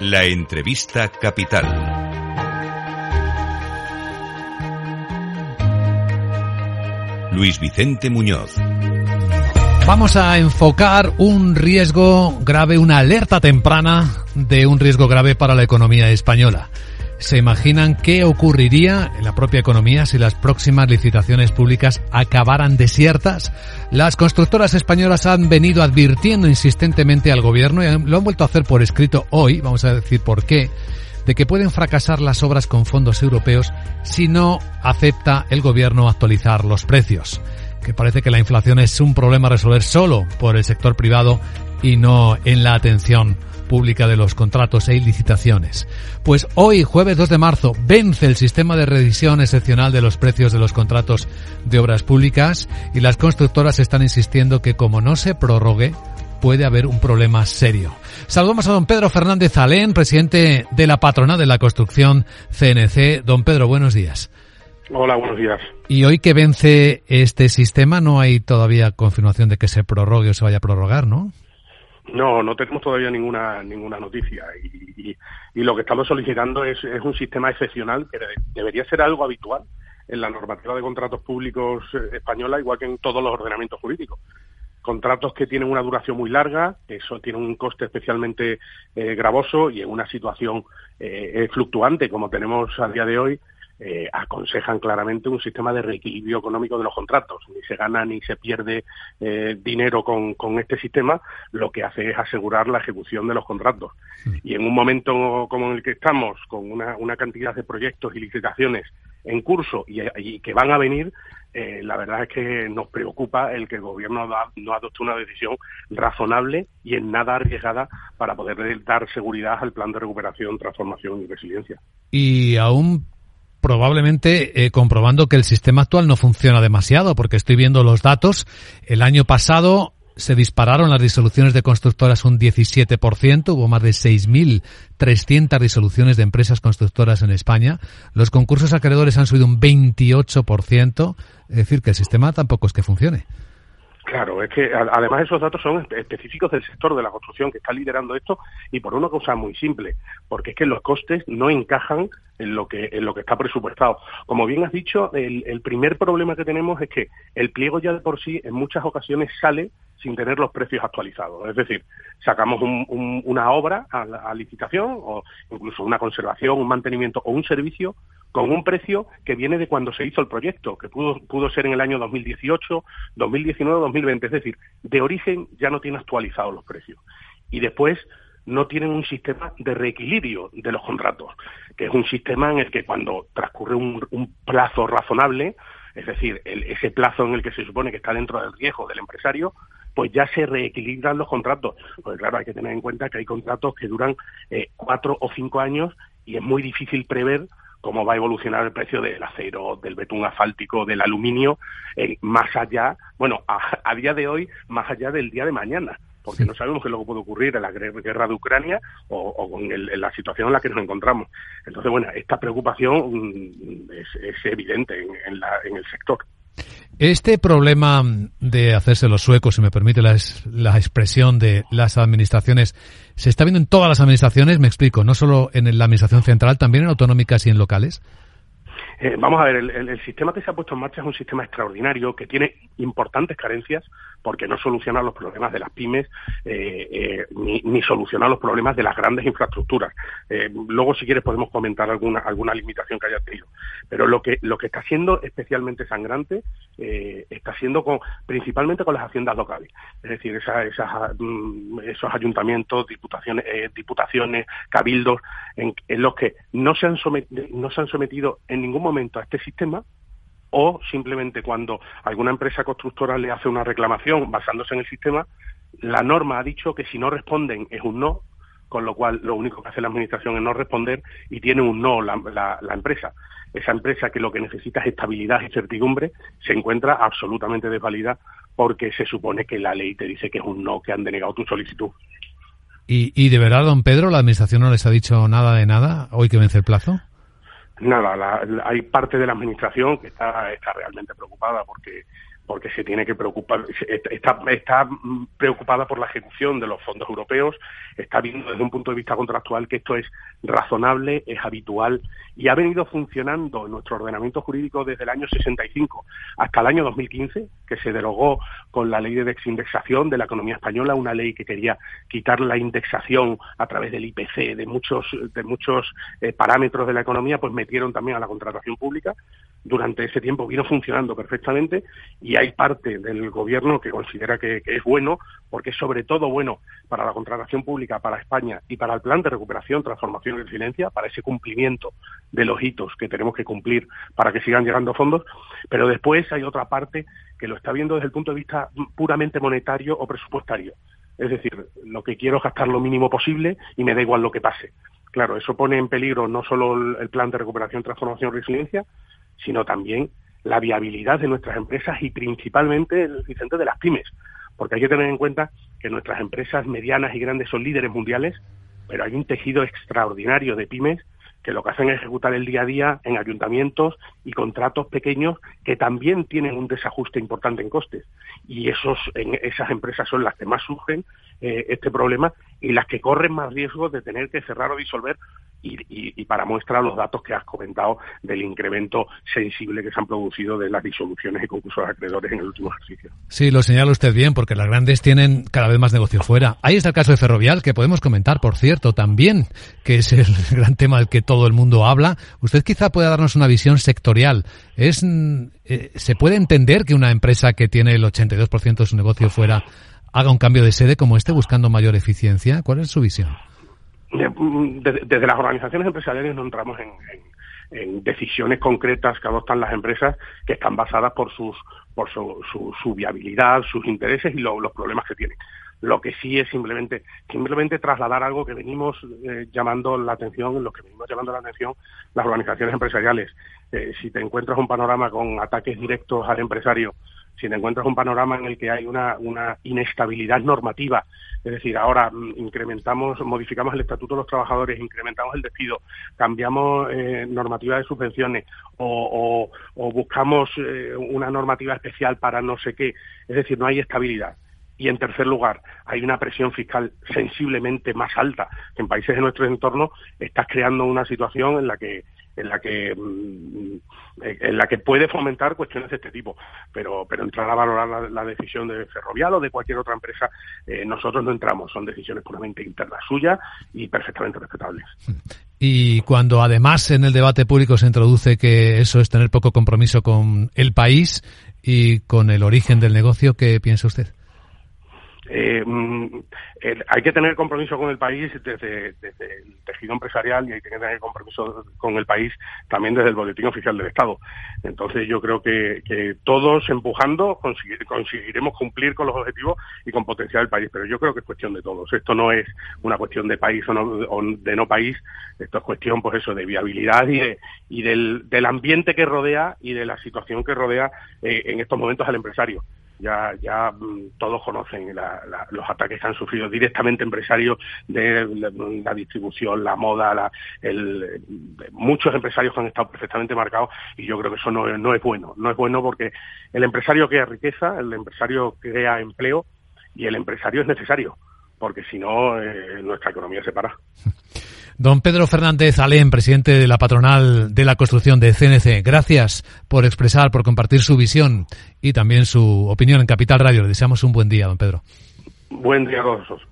La entrevista capital. Luis Vicente Muñoz. Vamos a enfocar un riesgo grave, una alerta temprana de un riesgo grave para la economía española. ¿Se imaginan qué ocurriría en la propia economía si las próximas licitaciones públicas acabaran desiertas? Las constructoras españolas han venido advirtiendo insistentemente al gobierno y lo han vuelto a hacer por escrito hoy, vamos a decir por qué, de que pueden fracasar las obras con fondos europeos si no acepta el gobierno actualizar los precios. Que parece que la inflación es un problema a resolver solo por el sector privado y no en la atención pública de los contratos e licitaciones. Pues hoy, jueves 2 de marzo, vence el sistema de revisión excepcional de los precios de los contratos de obras públicas y las constructoras están insistiendo que como no se prorrogue, puede haber un problema serio. Saludamos a don Pedro Fernández Alén, presidente de la patrona de la construcción CNC. Don Pedro, buenos días. Hola, buenos días. Y hoy que vence este sistema, no hay todavía confirmación de que se prorrogue o se vaya a prorrogar, ¿no? No, no tenemos todavía ninguna ninguna noticia y, lo que estamos solicitando es, un sistema excepcional que debería ser algo habitual en la normativa de contratos públicos eh, española, igual que en todos los ordenamientos jurídicos. Contratos que tienen una duración muy larga, que eso tiene un coste especialmente eh, gravoso y en una situación eh, fluctuante como tenemos a día de hoy, eh, aconsejan claramente un sistema de reequilibrio económico de los contratos. Ni se gana ni se pierde eh, dinero con, este sistema, lo que hace es asegurar la ejecución de los contratos. Y en un momento como en el que estamos, con una, cantidad de proyectos y licitaciones en curso y, que van a venir, eh, la verdad es que nos preocupa el que el gobierno no adopte una decisión razonable y en nada arriesgada para poder dar seguridad al plan de recuperación, transformación y resiliencia. Y aún probablemente eh, comprobando que el sistema actual no funciona demasiado, porque estoy viendo los datos. El año pasado se dispararon las disoluciones de constructoras un 17%, hubo más de 6.300 disoluciones de empresas constructoras en España. Los concursos acreedores han subido un 28%, es decir, que el sistema tampoco es que funcione. Claro, es que además esos datos son específicos del sector de la construcción que está liderando esto y por una cosa muy simple, porque es que los costes no encajan en lo que en lo que está presupuestado. Como bien has dicho, el, primer problema que tenemos es que el pliego ya de por sí en muchas ocasiones sale sin tener los precios actualizados. Es decir, sacamos una obra a licitación o incluso una conservación, un mantenimiento o un servicio con un precio que viene de cuando se hizo el proyecto, que pudo, pudo ser en el año 2018, 2019, 2020. Es decir, de origen ya no tiene actualizados los precios. Y después no tienen un sistema de reequilibrio de los contratos, que es un sistema en el que cuando transcurre un, plazo razonable, es decir, ese plazo en el que se supone que está dentro del riesgo del empresario, pues ya se reequilibran los contratos. Pues claro, hay que tener en cuenta que hay contratos que duran eh, cuatro o cinco años y es muy difícil prever cómo va a evolucionar el precio del acero, del betún asfáltico, del aluminio, eh, más allá, bueno, a, día de hoy, más allá del día de mañana porque no sabemos qué es lo que puede ocurrir en la guerra de Ucrania o, en, la situación en la que nos encontramos. Entonces, bueno, esta preocupación mm, es, evidente en el sector. Este problema de hacerse los suecos, si me permite la, expresión de las administraciones, se está viendo en todas las administraciones, me explico, no solo en la administración central, también en autonómicas y en locales. Eh, vamos a ver, el, sistema que se ha puesto en marcha es un sistema extraordinario que tiene importantes carencias porque no soluciona los problemas de las pymes eh, eh, ni, soluciona los problemas de las grandes infraestructuras. luego, si quieres, podemos comentar alguna alguna limitación que haya tenido. Pero lo que lo que está siendo especialmente sangrante está siendo con, principalmente con las haciendas locales, es decir, esas, mm, esos ayuntamientos, diputaciones, diputaciones, cabildos, en, los que no se han no se han sometido en ningún momento a este sistema o simplemente cuando alguna empresa constructora le hace una reclamación basándose en el sistema, la norma ha dicho que si no responden es un no, con lo cual lo único que hace la administración es no responder y tiene un no la, la, empresa. Esa empresa que lo que necesita es estabilidad y certidumbre se encuentra absolutamente desvalida porque se supone que la ley te dice que es un no, que han denegado tu solicitud. ¿Y, y de verdad, don Pedro, la administración no les ha dicho nada de nada hoy que vence el plazo? Nada, hay parte de la administración que está, está realmente preocupada porque porque se tiene que preocupar, está, está, preocupada por la ejecución de los fondos europeos, está viendo desde un punto de vista contractual que esto es razonable, es habitual y ha venido funcionando en nuestro ordenamiento jurídico desde el año 65 hasta el año 2015, que se derogó con la ley de desindexación de la economía española, una ley que quería quitar la indexación a través del IPC de muchos de muchos eh, parámetros de la economía, pues metieron también a la contratación pública. Durante ese tiempo vino funcionando perfectamente y hay parte del gobierno que considera que, es bueno, porque es sobre todo bueno para la contratación pública, para España y para el plan de recuperación, transformación y resiliencia, para ese cumplimiento de los hitos que tenemos que cumplir para que sigan llegando fondos. Pero después hay otra parte que lo está viendo desde el punto de vista puramente monetario o presupuestario. Es decir, lo que quiero es gastar lo mínimo posible y me da igual lo que pase. Claro, eso pone en peligro no solo el plan de recuperación, transformación y resiliencia, sino también la viabilidad de nuestras empresas y principalmente el Vicente de las pymes, porque hay que tener en cuenta que nuestras empresas medianas y grandes son líderes mundiales, pero hay un tejido extraordinario de pymes que lo que hacen es ejecutar el día a día en ayuntamientos y contratos pequeños que también tienen un desajuste importante en costes. Y esos, en esas empresas son las que más sufren eh, este problema y las que corren más riesgo de tener que cerrar o disolver y, para muestra los datos que has comentado del incremento sensible que se han producido de las disoluciones y concursos de acreedores en el último ejercicio. Sí, lo señala usted bien, porque las grandes tienen cada vez más negocio fuera. Ahí está el caso de Ferrovial, que podemos comentar, por cierto, también, que es el gran tema del que todo el mundo habla. Usted quizá pueda darnos una visión sectorial. Es, eh, ¿Se puede entender que una empresa que tiene el 82% de su negocio fuera haga un cambio de sede como este buscando mayor eficiencia? ¿Cuál es su visión? Desde las organizaciones empresariales no entramos en, decisiones concretas que adoptan las empresas que están basadas por sus por su, viabilidad, sus intereses y los problemas que tienen. Lo que sí es simplemente simplemente trasladar algo que venimos eh, llamando la atención, lo que venimos llamando la atención las organizaciones empresariales. Eh, si te encuentras un panorama con ataques directos al empresario si te encuentras un panorama en el que hay una, inestabilidad normativa, es decir, ahora mm, incrementamos, modificamos el estatuto de los trabajadores, incrementamos el despido, cambiamos eh, normativa de subvenciones o, buscamos eh, una normativa especial para no sé qué, es decir, no hay estabilidad. Y en tercer lugar, hay una presión fiscal sensiblemente más alta que en países de nuestro entorno. Estás creando una situación en la que en la que mm, en la que puede fomentar cuestiones de este tipo. Pero pero entrar a valorar la, decisión de Ferrovial o de cualquier otra empresa eh, nosotros no entramos. Son decisiones puramente internas suyas y perfectamente respetables. Y cuando además en el debate público se introduce que eso es tener poco compromiso con el país y con el origen del negocio qué piensa usted eh, mm, hay que tener compromiso con el país desde, el tejido empresarial y hay que tener compromiso con el país también desde el boletín oficial del Estado. Entonces yo creo que, todos empujando conseguiremos cumplir con los objetivos y con potenciar el país, pero yo creo que es cuestión de todos. Esto no es una cuestión de país o, de no país, esto es cuestión pues eso de viabilidad y, del, ambiente que rodea y de la situación que rodea eh, en estos momentos al empresario ya, ya mm, todos conocen los ataques que han sufrido directamente empresarios de la, distribución, la moda, la, el, muchos empresarios que han estado perfectamente marcados y yo creo que eso no, no es bueno. No es bueno porque el empresario crea riqueza, el empresario crea empleo y el empresario es necesario porque si no, eh, nuestra economía se para. Don Pedro Fernández Alén, presidente de la patronal de la construcción de CNC, gracias por expresar, por compartir su visión y también su opinión en Capital Radio. Le deseamos un buen día, don Pedro. Buen día a todos.